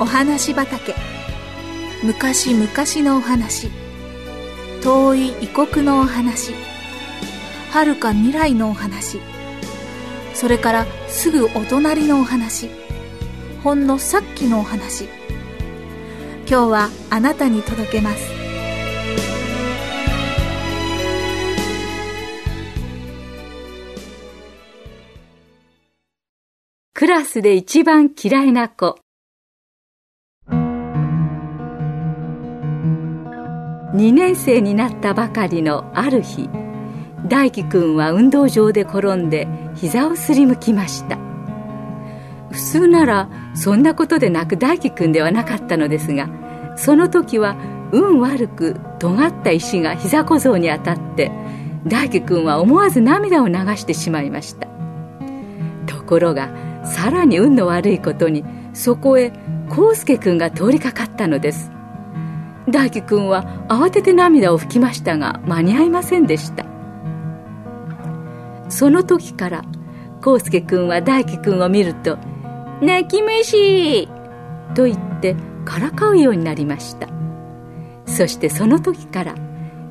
お話畑。昔々のお話。遠い異国のお話。遥か未来のお話。それからすぐお隣のお話。ほんのさっきのお話。今日はあなたに届けます。クラスで一番嫌いな子。2年生になったばかりのある日大輝くんは運動場で転んで膝をすりむきました。普通ならそんなことでなく大輝くんではなかったのですがその時は運悪く尖った石が膝小僧に当たって大輝くんは思わず涙を流してしまいました。ところがさらに運の悪いことにそこへ康介くんが通りかかったのです。大輝くんは慌てて涙を拭きましたが間に合いませんでした。その時から康介くんは大輝くんを見ると「泣き虫!」と言ってからかうようになりました。そしてその時から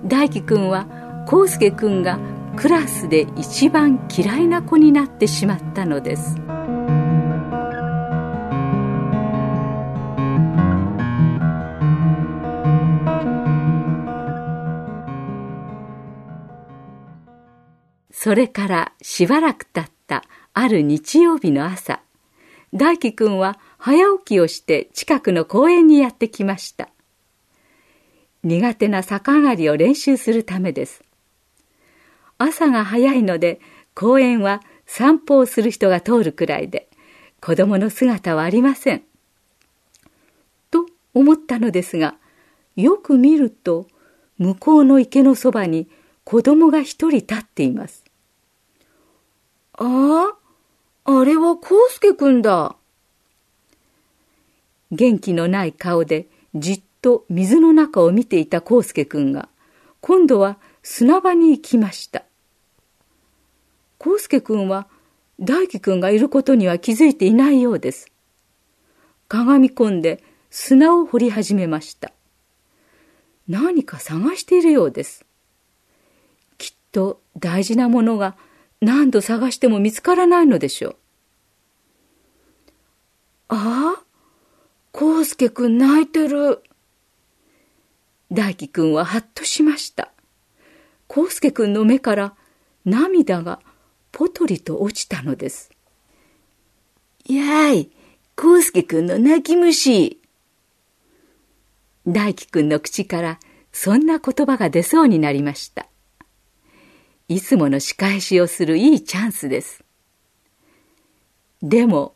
大輝くんは康介くんがクラスで一番嫌いな子になってしまったのです。それからしばらく経ったある日曜日の朝、大輝くんは早起きをして近くの公園にやってきました。苦手な逆上がりを練習するためです。朝が早いので公園は散歩をする人が通るくらいで子供の姿はありません。と思ったのですが、よく見ると向こうの池のそばに子供が一人立っています。あ？あ、あれは康介くんだ。元気のない顔でじっと水の中を見ていた康介くんが、今度は砂場に行きました。康介くんは大輝くんがいることには気づいていないようです。かがみ込んで砂を掘り始めました。何か探しているようです。きっと大事なものが何度探しても見つからないのでしょう。ああ康介くん泣いてる。大輝くんははっとしました。康介くんの目から涙がポトリと落ちたのです。やい、康介くんの泣き虫。大輝くんの口からそんな言葉が出そうになりました。いつもの仕返しをするいいチャンスです。でも、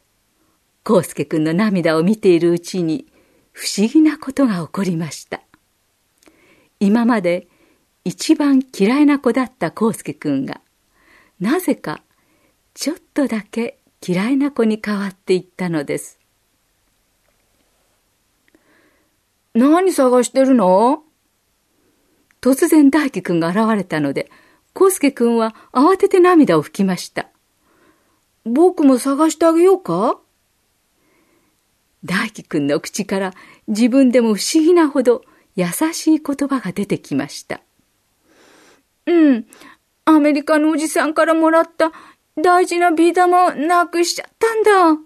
康介くんの涙を見ているうちに不思議なことが起こりました。今まで一番嫌いな子だった康介くんが、なぜかちょっとだけ嫌いな子に変わっていったのです。何探してるの？突然大輝くんが現れたので、康介くんは慌てて涙を拭きました。僕も探してあげようか？大輝くんの口から自分でも不思議なほど優しい言葉が出てきました。うん。アメリカのおじさんからもらった大事なビー玉をなくしちゃったんだ。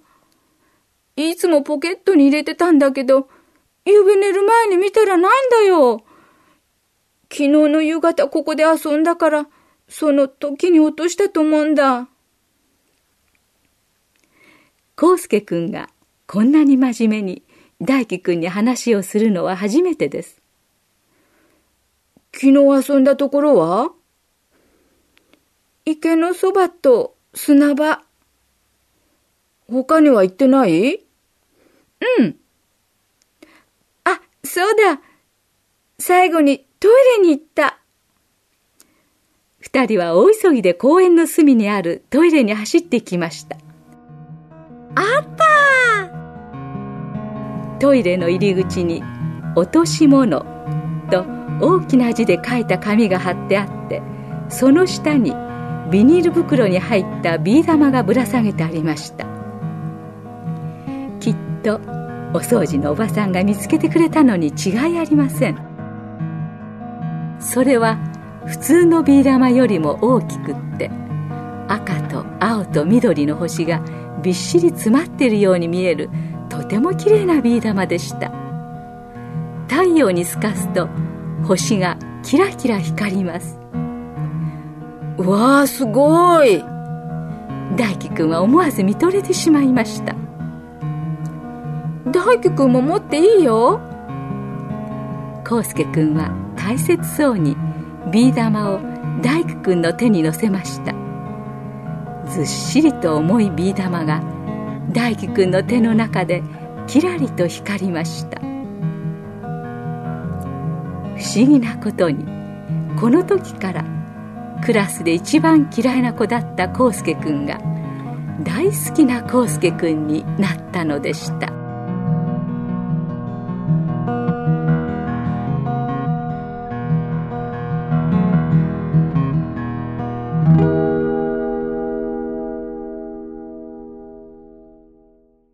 いつもポケットに入れてたんだけど、夕べ寝る前に見たらないんだよ。昨日の夕方ここで遊んだから、その時に落としたと思うんだ。康介くんがこんなに真面目に大輝くんに話をするのは初めてです。昨日遊んだところは？池のそばと砂場。他には行ってない？うん。あ、そうだ。最後にトイレに行った。二人は大急ぎで公園の隅にあるトイレに走ってきました。あったトイレの入り口に「落とし物」と大きな字で書いた紙が貼ってあってその下にビニール袋に入ったビー玉がぶら下げてありました。きっとお掃除のおばさんが見つけてくれたのに違いありません。それは普通のビー玉よりも大きくって赤と青と緑の星がびっしり詰まっているように見えるとてもきれいなビー玉でした。太陽に透かすと星がキラキラ光ります。わあすごい。大輝くんは思わず見とれてしまいました。大輝くんも持っていいよ。康介くんは大切そうにビー玉を大輝くんの手に乗せました。ずっしりと重いビー玉が大輝くんの手の中でキラリと光りました。不思議なことにこの時からクラスで一番嫌いな子だった康介くんが大好きな康介くんになったのでした。